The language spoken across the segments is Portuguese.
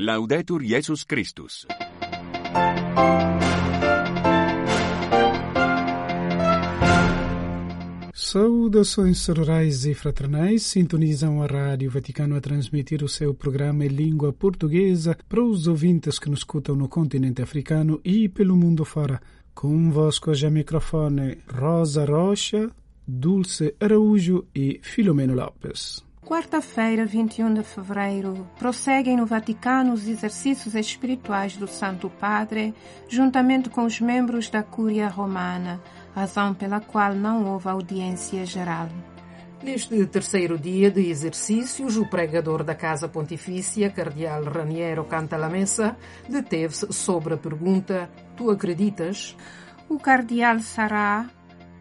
Laudetur Jesus Christus. Saudações sororais e fraternais sintonizam a Rádio Vaticano a transmitir o seu programa em língua portuguesa para os ouvintes que nos escutam no continente africano e pelo mundo fora. Convosco já microfone Rosa Rocha, Dulce Araújo e Filomeno Lopes. Quarta-feira, 21 de fevereiro, prosseguem no Vaticano os exercícios espirituais do Santo Padre, juntamente com os membros da Cúria Romana, razão pela qual não houve audiência geral. Neste terceiro dia de exercícios, o pregador da Casa Pontifícia, Cardeal Raniero Cantalamessa, deteve-se sobre a pergunta: Tu acreditas? O Cardeal Sará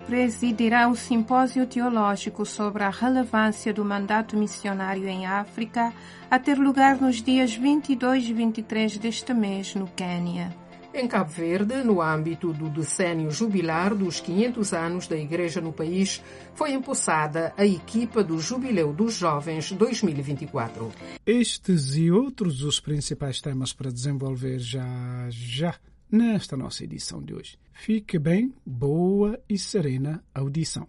presidirá o simpósio teológico sobre a relevância do mandato missionário em África, a ter lugar nos dias 22 e 23 deste mês, no Quênia. Em Cabo Verde, no âmbito do decênio jubilar dos 500 anos da Igreja no país, foi empossada a equipa do Jubileu dos Jovens 2024. Estes e outros os principais temas para desenvolver já já nesta nossa edição de hoje. Fique bem, boa e serena audição.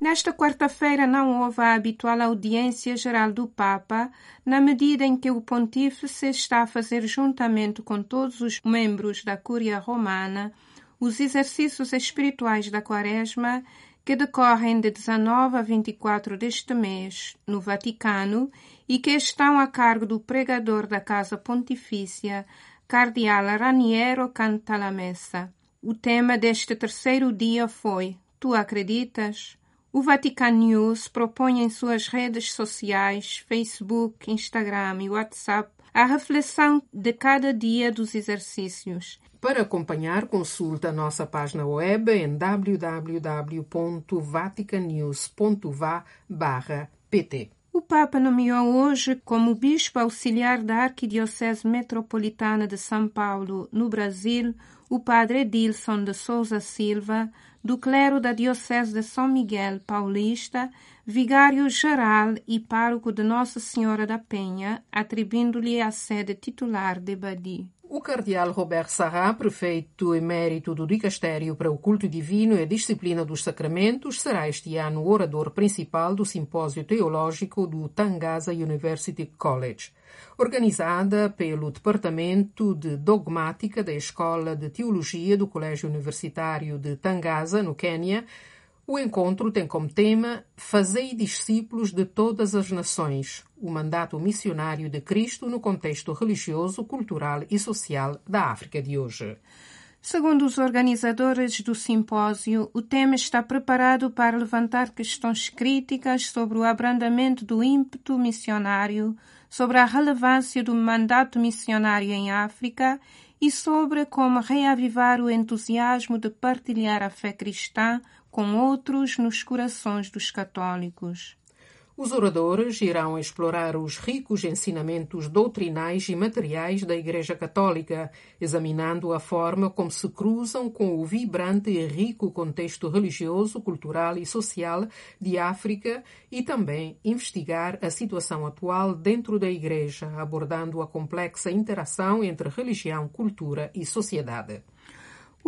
Nesta quarta-feira não houve a habitual audiência geral do Papa, na medida em que o Pontífice está a fazer, juntamente com todos os membros da Cúria Romana, os exercícios espirituais da Quaresma que decorrem de 19 a 24 deste mês no Vaticano e que estão a cargo do pregador da Casa Pontifícia, Cardeal Raniero Cantalamessa. O tema deste terceiro dia foi Tu acreditas? O Vatican News propõe em suas redes sociais, Facebook, Instagram e WhatsApp, a reflexão de cada dia dos exercícios. Para acompanhar, consulta a nossa página web em www.vaticanews.va/pt. O Papa nomeou hoje como bispo auxiliar da Arquidiocese Metropolitana de São Paulo, no Brasil, o padre Edilson de Souza Silva, do clero da Diocese de São Miguel Paulista, vigário-geral e pároco de Nossa Senhora da Penha, atribuindo-lhe a sede titular de Badi. O cardeal Robert Sarra, prefeito emérito do Dicastério para o Culto Divino e a Disciplina dos Sacramentos, será este ano o orador principal do Simpósio Teológico do Tangaza University College. Organizada pelo Departamento de Dogmática da Escola de Teologia do Colégio Universitário de Tangaza, no Quênia, o encontro tem como tema Fazei discípulos de todas as nações, o mandato missionário de Cristo no contexto religioso, cultural e social da África de hoje. Segundo os organizadores do simpósio, o tema está preparado para levantar questões críticas sobre o abrandamento do ímpeto missionário, sobre a relevância do mandato missionário em África e sobre como reavivar o entusiasmo de partilhar a fé cristã com outros nos corações dos católicos. Os oradores irão explorar os ricos ensinamentos doutrinais e materiais da Igreja Católica, examinando a forma como se cruzam com o vibrante e rico contexto religioso, cultural e social de África e também investigar a situação atual dentro da Igreja, abordando a complexa interação entre religião, cultura e sociedade.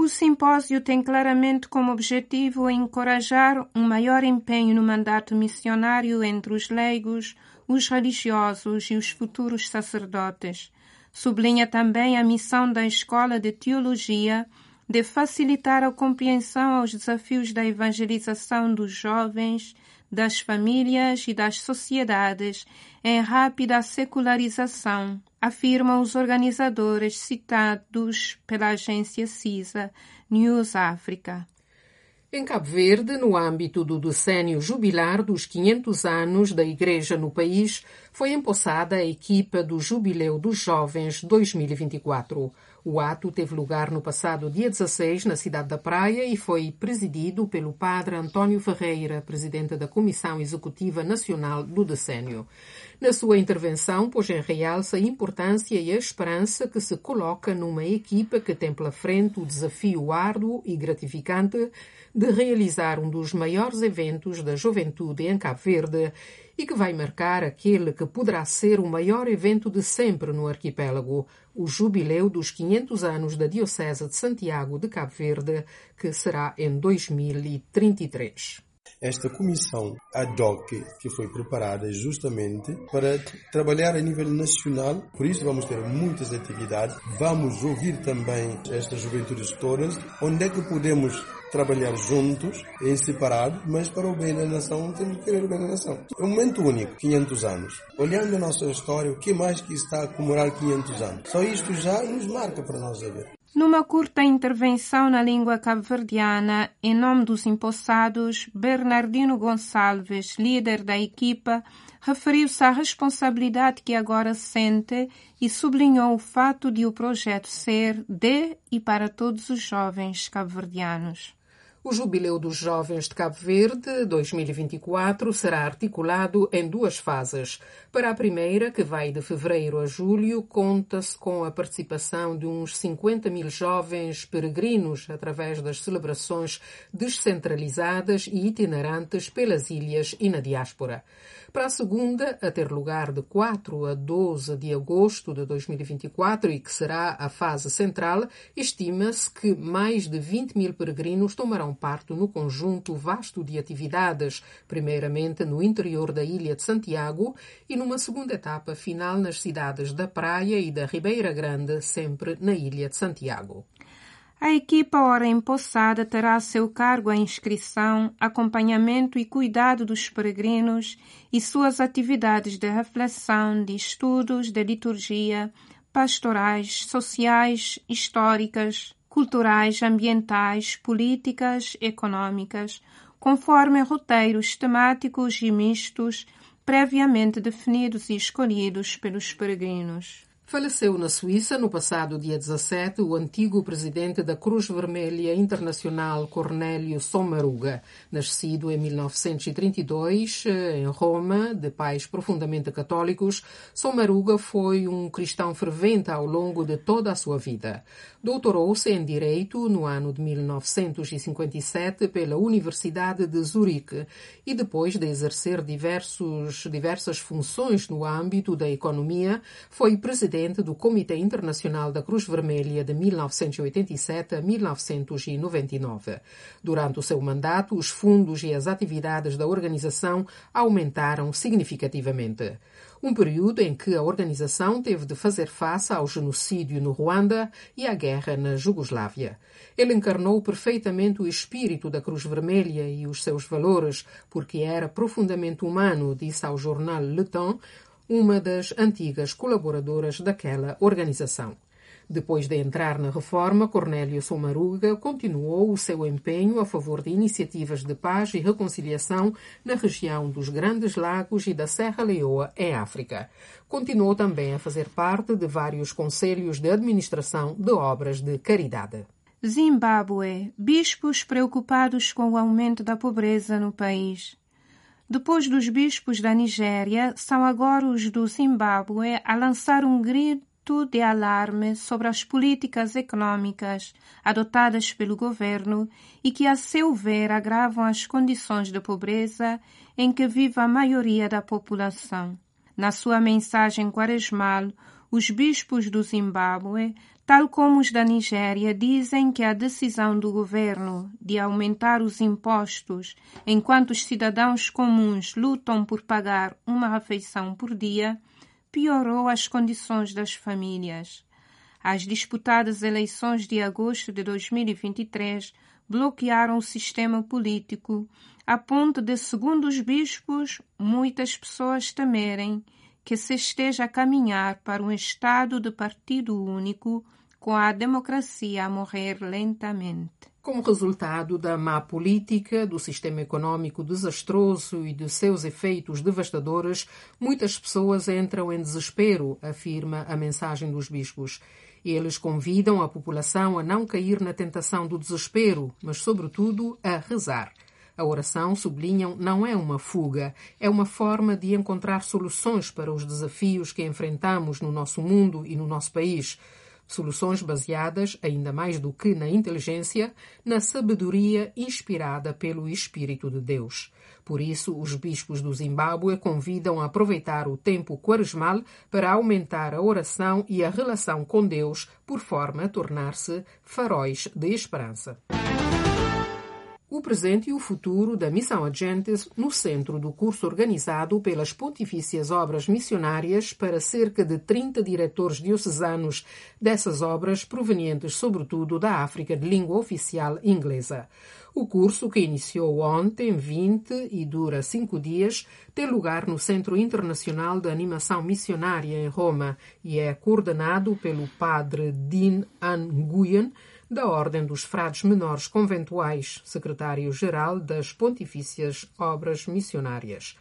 O simpósio tem claramente como objetivo encorajar um maior empenho no mandato missionário entre os leigos, os religiosos e os futuros sacerdotes. Sublinha também a missão da Escola de Teologia de facilitar a compreensão aos desafios da evangelização dos jovens, das famílias e das sociedades em rápida secularização, afirmam os organizadores citados pela agência CISA News Africa. Em Cabo Verde, no âmbito do decênio jubilar dos 500 anos da Igreja no país, foi empossada a equipa do Jubileu dos Jovens 2024. O ato teve lugar no passado dia 16 na cidade da Praia e foi presidido pelo padre António Ferreira, presidente da Comissão Executiva Nacional do Decênio. Na sua intervenção, pôs em realce a importância e a esperança que se coloca numa equipa que tem pela frente o desafio árduo e gratificante de realizar um dos maiores eventos da juventude em Cabo Verde e que vai marcar aquele que poderá ser o maior evento de sempre no arquipélago, o jubileu dos 500 anos da Diocese de Santiago de Cabo Verde, que será em 2033 esta comissão ad hoc que foi preparada justamente para trabalhar a nível nacional. Por isso vamos ter muitas atividades. Vamos ouvir também estas juventudes todas, onde é que podemos trabalhar juntos, em separado, mas para o bem da nação temos que querer o bem da nação. É um momento único, 500 anos. Olhando a nossa história, o que mais que está a comemorar 500 anos? Só isto já nos marca para nós saber. Numa curta intervenção na língua cabo-verdiana, em nome dos empossados, Bernardino Gonçalves, líder da equipa, referiu-se à responsabilidade que agora sente e sublinhou o fato de o projeto ser de e para todos os jovens cabo-verdianos. O Jubileu dos Jovens de Cabo Verde 2024 será articulado em duas fases. Para a primeira, que vai de fevereiro a julho, conta-se com a participação de uns 50 mil jovens peregrinos através das celebrações descentralizadas e itinerantes pelas ilhas e na diáspora. Para a segunda, a ter lugar de 4 a 12 de agosto de 2024 e que será a fase central, estima-se que mais de 20 mil peregrinos tomarão parte no conjunto vasto de atividades, primeiramente no interior da ilha de Santiago e numa segunda etapa final nas cidades da Praia e da Ribeira Grande, sempre na ilha de Santiago. A equipa ora empossada terá a seu cargo a inscrição, acompanhamento e cuidado dos peregrinos e suas atividades de reflexão, de estudos, de liturgia, pastorais, sociais, históricas, culturais, ambientais, políticas, econômicas, conforme roteiros temáticos e mistos previamente definidos e escolhidos pelos peregrinos. Faleceu na Suíça no passado dia 17 o antigo presidente da Cruz Vermelha Internacional Cornélio Sommaruga, nascido em 1932 em Roma, de pais profundamente católicos. Sommaruga foi um cristão fervente ao longo de toda a sua vida. Doutorou-se em Direito no ano de 1957 pela Universidade de Zurique e depois de exercer diversos, diversas funções no âmbito da economia, foi presidente presidente do Comitê Internacional da Cruz Vermelha de 1987 a 1999. Durante o seu mandato, os fundos e as atividades da organização aumentaram significativamente. Um período em que a organização teve de fazer face ao genocídio no Ruanda e à guerra na Jugoslávia. Ele encarnou perfeitamente o espírito da Cruz Vermelha e os seus valores, porque era profundamente humano, disse ao jornal Le Temps uma das antigas colaboradoras daquela organização. Depois de entrar na reforma, Cornélio Somaruga continuou o seu empenho a favor de iniciativas de paz e reconciliação na região dos Grandes Lagos e da Serra Leoa, em África. Continuou também a fazer parte de vários conselhos de administração de obras de caridade. Zimbábue. Bispos preocupados com o aumento da pobreza no país. Depois dos bispos da Nigéria, são agora os do Zimbábue a lançar um grito de alarme sobre as políticas econômicas adotadas pelo governo e que, a seu ver, agravam as condições de pobreza em que vive a maioria da população. Na sua mensagem quaresmal, os bispos do Zimbábue tal como os da Nigéria, dizem que a decisão do governo de aumentar os impostos enquanto os cidadãos comuns lutam por pagar uma refeição por dia piorou as condições das famílias. As disputadas eleições de agosto de 2023 bloquearam o sistema político, a ponto de, segundo os bispos, muitas pessoas temerem que se esteja a caminhar para um estado de partido único com a democracia a morrer lentamente. Como resultado da má política, do sistema econômico desastroso e de seus efeitos devastadores, muitas pessoas entram em desespero, afirma a mensagem dos bispos. Eles convidam a população a não cair na tentação do desespero, mas, sobretudo, a rezar. A oração, sublinham, não é uma fuga, é uma forma de encontrar soluções para os desafios que enfrentamos no nosso mundo e no nosso país. Soluções baseadas, ainda mais do que na inteligência, na sabedoria inspirada pelo Espírito de Deus. Por isso, os bispos do Zimbábue convidam a aproveitar o tempo quaresmal para aumentar a oração e a relação com Deus, por forma a tornar-se faróis de esperança o presente e o futuro da Missão Agentes no centro do curso organizado pelas Pontifícias Obras Missionárias para cerca de 30 diretores diocesanos dessas obras provenientes sobretudo da África de língua oficial inglesa. O curso, que iniciou ontem, 20 e dura cinco dias, tem lugar no Centro Internacional de Animação Missionária em Roma e é coordenado pelo padre Dean Nguyen, da Ordem dos Frades Menores Conventuais, secretário-geral das Pontifícias Obras Missionárias.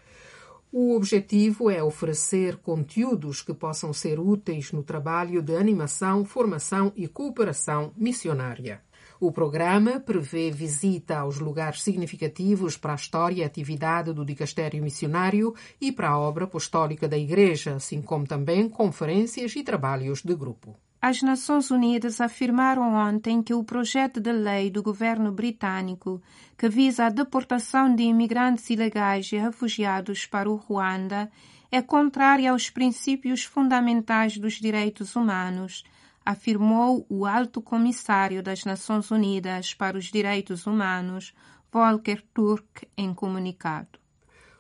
O objetivo é oferecer conteúdos que possam ser úteis no trabalho de animação, formação e cooperação missionária. O programa prevê visita aos lugares significativos para a história e atividade do dicastério missionário e para a obra apostólica da Igreja, assim como também conferências e trabalhos de grupo. As Nações Unidas afirmaram ontem que o projeto de lei do governo britânico que visa a deportação de imigrantes ilegais e refugiados para o Ruanda é contrário aos princípios fundamentais dos direitos humanos, afirmou o Alto Comissário das Nações Unidas para os Direitos Humanos, Volker Turk, em comunicado.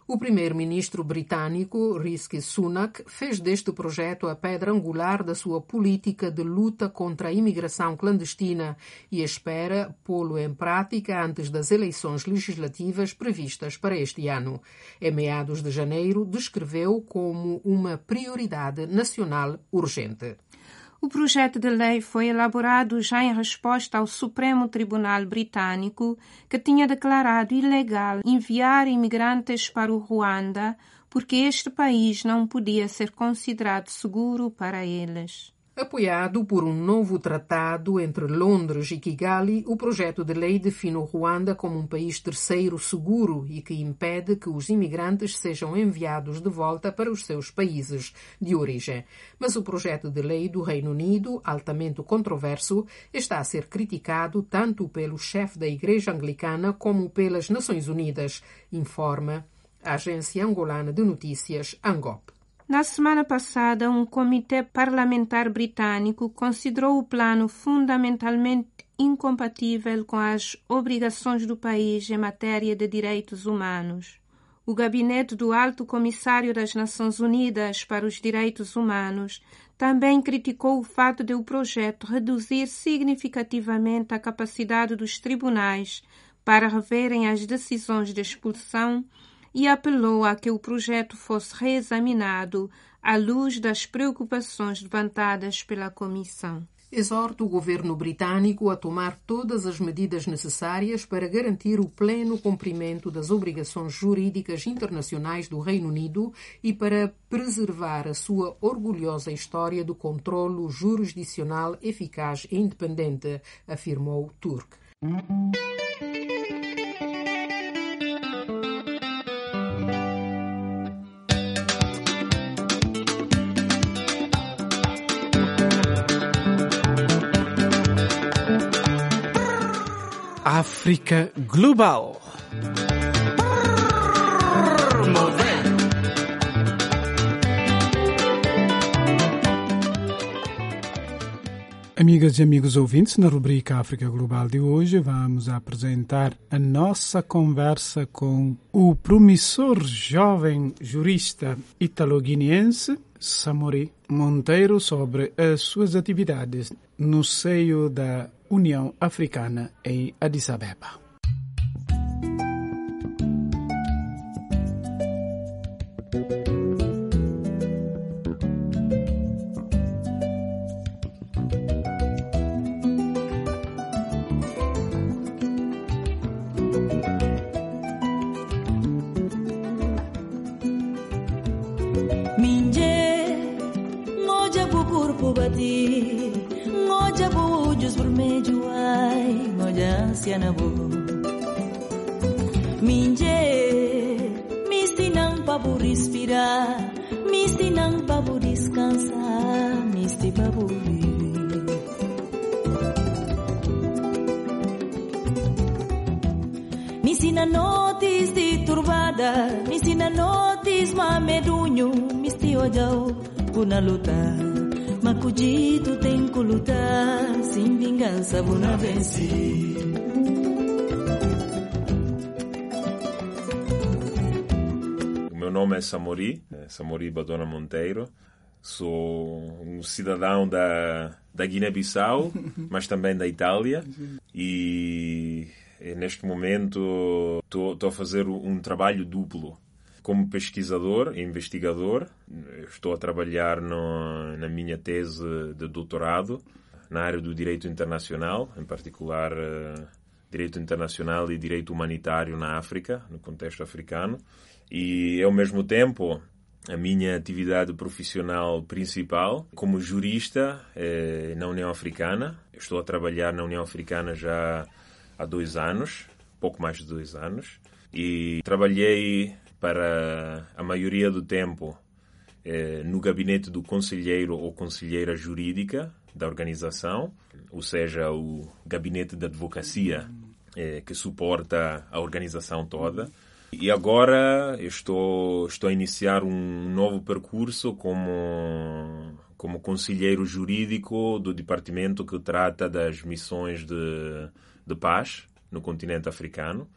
O primeiro-ministro britânico Rishi Sunak fez deste projeto a pedra angular da sua política de luta contra a imigração clandestina e espera pô-lo em prática antes das eleições legislativas previstas para este ano. Em meados de janeiro, descreveu como uma prioridade nacional urgente. O projeto de lei foi elaborado já em resposta ao Supremo Tribunal Britânico, que tinha declarado ilegal enviar imigrantes para o Ruanda porque este país não podia ser considerado seguro para eles. Apoiado por um novo tratado entre Londres e Kigali, o projeto de lei define o Ruanda como um país terceiro seguro e que impede que os imigrantes sejam enviados de volta para os seus países de origem. Mas o projeto de lei do Reino Unido, altamente controverso, está a ser criticado tanto pelo chefe da Igreja Anglicana como pelas Nações Unidas, informa a agência angolana de notícias ANGOP. Na semana passada, um comitê parlamentar britânico considerou o plano fundamentalmente incompatível com as obrigações do país em matéria de direitos humanos. O gabinete do Alto Comissário das Nações Unidas para os Direitos Humanos também criticou o fato de o projeto reduzir significativamente a capacidade dos tribunais para reverem as decisões de expulsão e apelou a que o projeto fosse reexaminado à luz das preocupações levantadas pela Comissão. Exorta o governo britânico a tomar todas as medidas necessárias para garantir o pleno cumprimento das obrigações jurídicas internacionais do Reino Unido e para preservar a sua orgulhosa história do controlo jurisdicional eficaz e independente, afirmou Turk. África Global. Amigas e amigos ouvintes, na rubrica África Global de hoje vamos apresentar a nossa conversa com o promissor jovem jurista italo-guineense Samori Monteiro sobre as suas atividades no seio da União Africana em Addis Abeba. Notis de turbada, me ensina notis mamedunho, misti ojau, buna luta. Macudito tem que lutar, sem vingança, buna vencer. O meu nome é Samori, é Samori Badona Monteiro. Sou um cidadão da, da Guiné-Bissau, mas também da Itália. E eh, neste momento estou a fazer um trabalho duplo. Como pesquisador e investigador, estou a trabalhar no, na minha tese de doutorado na área do direito internacional, em particular eh, direito internacional e direito humanitário na África, no contexto africano. E, ao mesmo tempo, a minha atividade profissional principal como jurista é na União Africana. Estou a trabalhar na União Africana já há dois anos, pouco mais de dois anos, e trabalhei para a maioria do tempo eh, no gabinete do conselheiro ou conselheira jurídica da organização, ou seja, o gabinete de advocacia eh, que suporta a organização toda. E agora estou, estou a iniciar um novo percurso como, como conselheiro jurídico do departamento que trata das missões de, de paz no continente africano.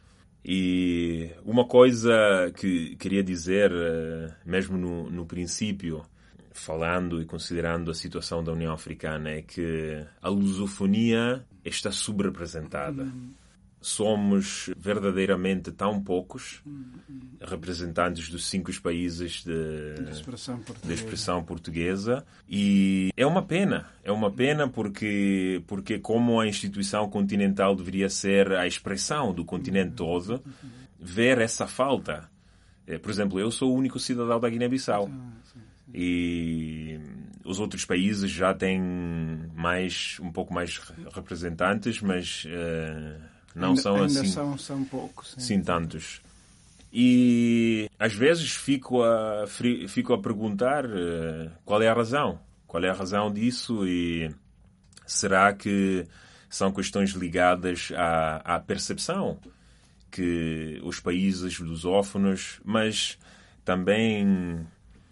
E uma coisa que queria dizer, eh, mesmo no, no princípio, falando e considerando a situação da União Africana, é que a lusofonia está subrepresentada. Somos verdadeiramente tão poucos representantes dos cinco países de, De expressão da expressão portuguesa. E é uma pena é uma pena porque porque como a instituição continental deveria ser a expressão do continente todo ver essa falta. Eh, por exemplo eu sou o único cidadão da Guiné-Bissau. E os outros países já têm mais um pouco mais representantes mas eh, não ainda, são assim são, são poucos. sim. sim tantos. E às vezes fico a, fico a perguntar eh, qual é a razão. Qual é a razão disso e será que são questões ligadas à, à percepção que os países lusófonos, mas também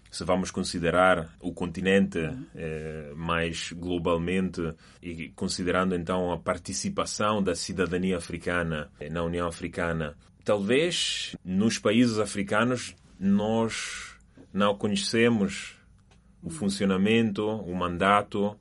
se vamos considerar o continente eh, mais globalmente e considerando então a participação da cidadania africana eh, na União Africana, talvez nos países africanos nós não conhecemos o funcionamento, o mandato,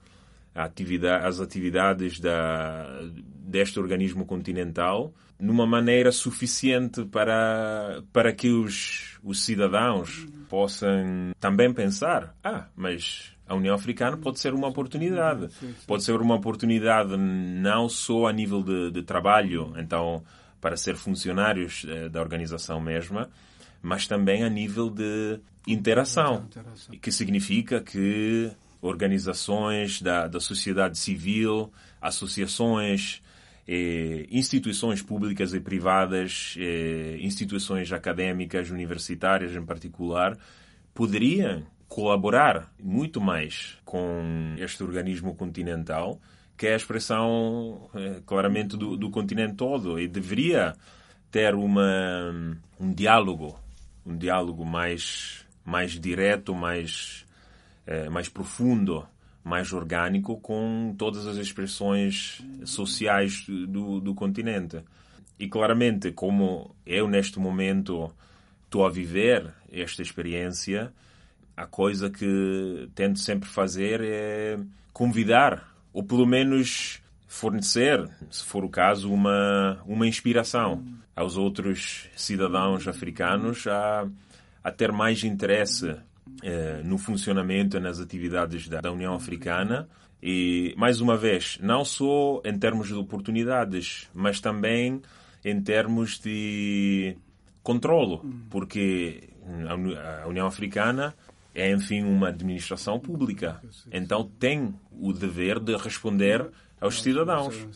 atividade, as atividades da, deste organismo continental numa maneira suficiente para, para que os, os cidadãos possam também pensar: ah, mas a União Africana pode ser uma oportunidade. Pode ser uma oportunidade não só a nível de, de trabalho, então, para ser funcionários eh, da organização mesma, mas também a nível de interação. Interação. Que significa que organizações da, da sociedade civil, associações, eh, instituições públicas e privadas, eh, instituições académicas, universitárias em particular, poderiam colaborar muito mais com este organismo continental, que é a expressão eh, claramente do, do continente todo, e deveria ter uma, um diálogo, um diálogo mais, mais direto, mais, eh, mais profundo, mais orgânico com todas as expressões sociais do, do continente. E claramente, como eu neste momento estou a viver esta experiência, a coisa que tento sempre fazer é convidar, ou pelo menos fornecer, se for o caso, uma, uma inspiração aos outros cidadãos africanos a, a ter mais interesse no funcionamento e nas atividades da, União Africana. E, mais uma vez, não só em termos de oportunidades, mas também em termos de controlo, porque a União Africana é, enfim, uma administração pública. Então tem o dever de responder aos cidadãos.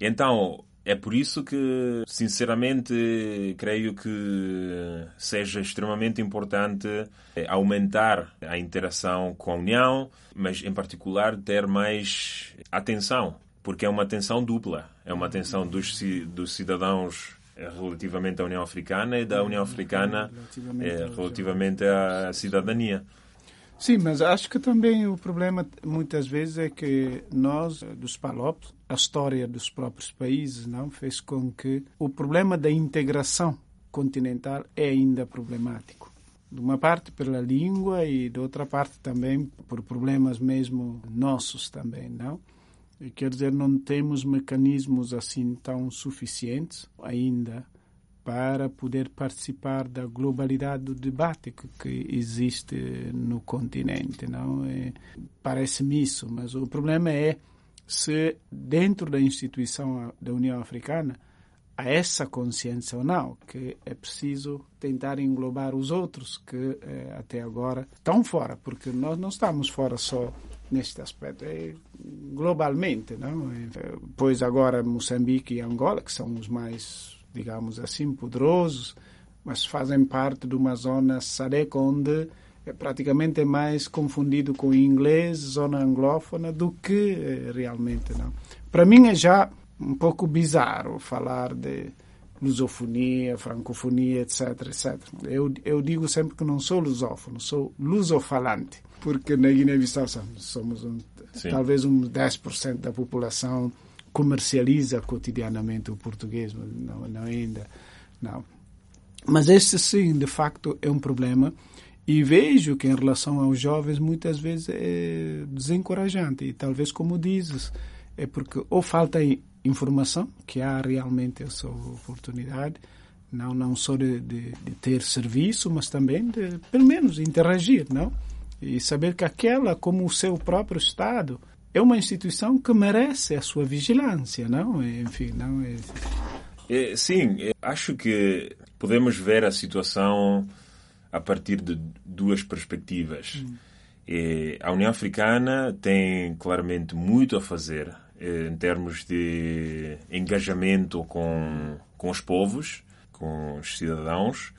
Então, é por isso que, sinceramente, creio que seja extremamente importante eh, aumentar a interação com a União, mas, em particular, ter mais atenção, porque é uma atenção dupla. É uma atenção dos, dos cidadãos relativamente à União Africana e da União Africana Relativamente eh, relativamente à cidadania. Sim, mas acho que também o problema muitas vezes é que nós, dos PALOP, a história dos próprios países, não fez com que o problema da integração continental é ainda problemático. De uma parte pela língua e de outra parte também por problemas mesmo nossos também, não? Quer dizer, não temos mecanismos assim tão suficientes ainda para poder participar da globalidade do debate que, que existe no continente, não? É, Parece-me isso, mas o problema é se dentro da instituição da União Africana há essa consciência ou não, que é preciso tentar englobar os outros que eh, até agora estão fora, porque nós não estamos fora só neste aspecto, é globalmente, não? É, pois agora Moçambique e Angola, que são os mais, digamos assim, poderosos, mas fazem parte de uma zona SADEC onde é praticamente mais confundido com inglês, zona anglófona, do que eh, realmente não. Para mim é já um pouco bizarro falar de lusofonia, francofonia, etc, etc. Eu, eu digo sempre que não sou lusófono, sou lusofalante, porque na Guiné-Bissau somos um, talvez um 10% da população comercializa cotidianamente o português, mas não, não ainda, não. Mas este sim, de facto, é um problema e vejo que em relação aos jovens muitas vezes é desencorajante e talvez como dizes, é porque ou falta informação, que há realmente essa oportunidade, não, não só de, de, de, ter serviço, mas também de, pelo menos, interagir, não? E saber que aquela, como o seu próprio Estado, é uma instituição que merece a sua vigilância, não? Enfim, não é... é sim, acho que podemos ver a situação a partir de duas perspectivas. Hum. a União Africana tem claramente muito a fazer em termos de engajamento com, com os povos, com os cidadãos.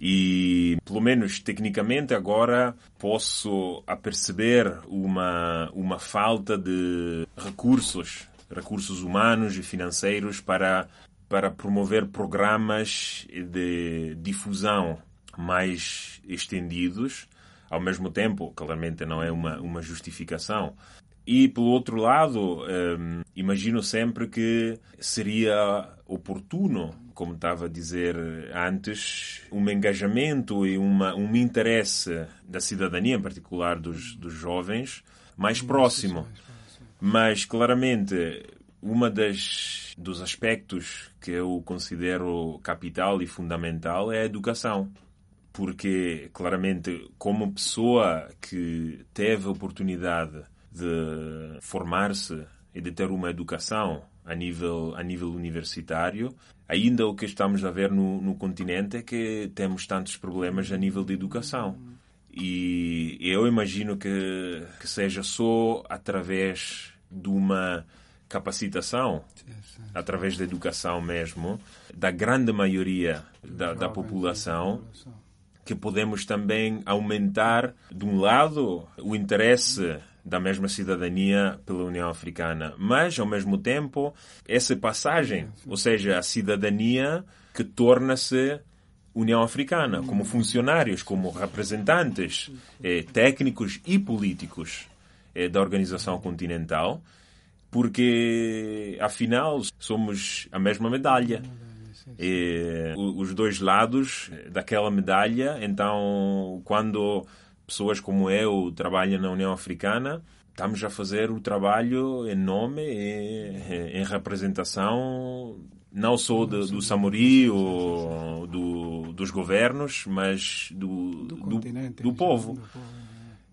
E, pelo menos tecnicamente, agora posso aperceber uma, uma falta de recursos, recursos humanos e financeiros para, para promover programas de difusão mais estendidos. Ao mesmo tempo, claramente não é uma, uma justificação, e, pelo outro lado, um, imagino sempre que seria oportuno, como estava a dizer antes, um engajamento e uma, um interesse da cidadania, em particular dos, dos jovens, mais próximo. Mas, claramente, uma das dos aspectos que eu considero capital e fundamental é a educação porque claramente como pessoa que teve a oportunidade de formar-se e de ter uma educação a nível, a nível universitário. Ainda o que estamos a ver no, no continente é que temos tantos problemas a nível de educação. E eu imagino que, que seja só através de uma capacitação, através da educação mesmo, da grande maioria da, da população, que podemos também aumentar, de um lado, o interesse da mesma cidadania pela União Africana, mas ao mesmo tempo essa passagem, ou seja, a cidadania que torna-se União Africana, como funcionários, como representantes eh, técnicos e políticos eh, da organização continental, porque afinal somos a mesma medalha. E, os dois lados daquela medalha, então quando pessoas como eu trabalham na União Africana, estamos a fazer o trabalho em nome e em representação não só do, do Samori ou do, dos governos, mas do, do, do, do povo.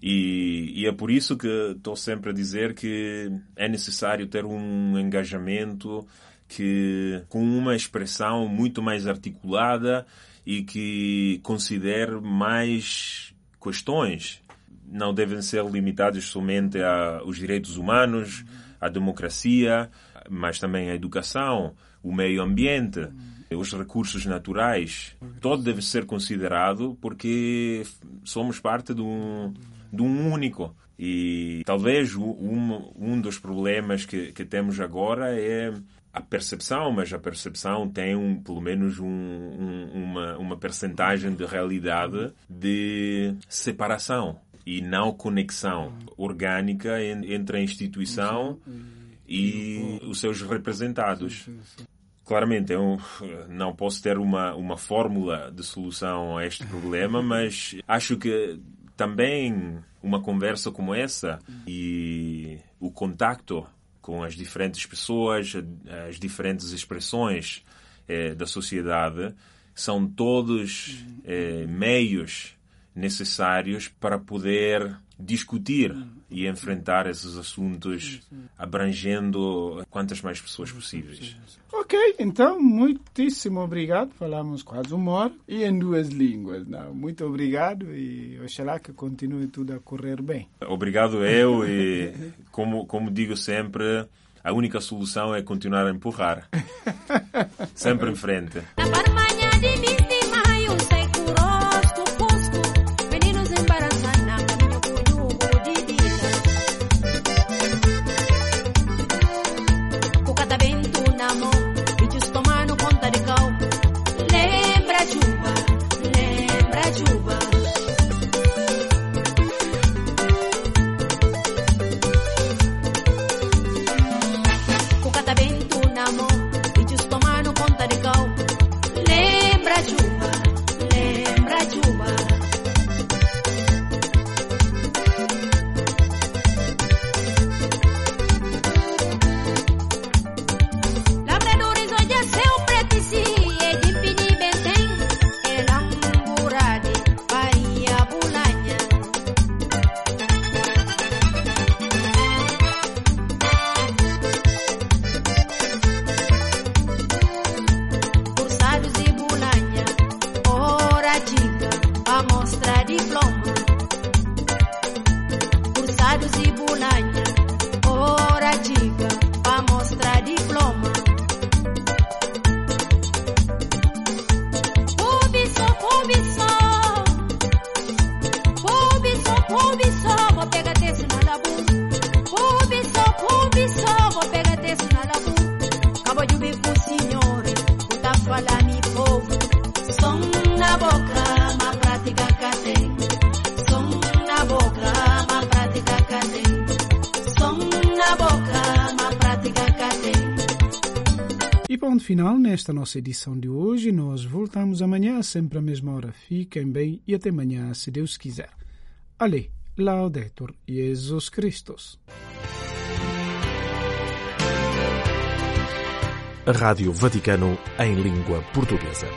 E, e, é por isso que estou sempre a dizer que é necessário ter um engajamento que com uma expressão muito mais articulada e que considere mais questões não devem ser limitadas somente aos direitos humanos, à democracia, mas também à educação, o meio ambiente, os recursos naturais. Todo deve ser considerado porque somos parte de um, de um único. E talvez um, um dos problemas que, que temos agora é a percepção, mas a percepção tem um, pelo menos um, um, uma, uma percentagem de realidade de separação e não conexão orgânica entre a instituição e os seus representados. Claramente, eu não posso ter uma, uma fórmula de solução a este problema, mas acho que também uma conversa como essa e o contacto com as diferentes pessoas, as diferentes expressões eh, da sociedade, são todos eh, meios necessários para poder discutir e enfrentar esses assuntos abrangendo quantas mais pessoas possíveis. Ok, então, muitíssimo obrigado. Falamos quase uma hora e em duas línguas. Não? Muito obrigado e oxalá que continue tudo a correr bem. Obrigado eu e, como, como digo sempre, a única solução é continuar a empurrar. sempre em frente. Ponto final nesta nossa edição de hoje. Nós voltamos amanhã, sempre à mesma hora. Fiquem bem e até amanhã, se Deus quiser. Ale, Laudetur Jesus Christus. Rádio Vaticano em língua portuguesa.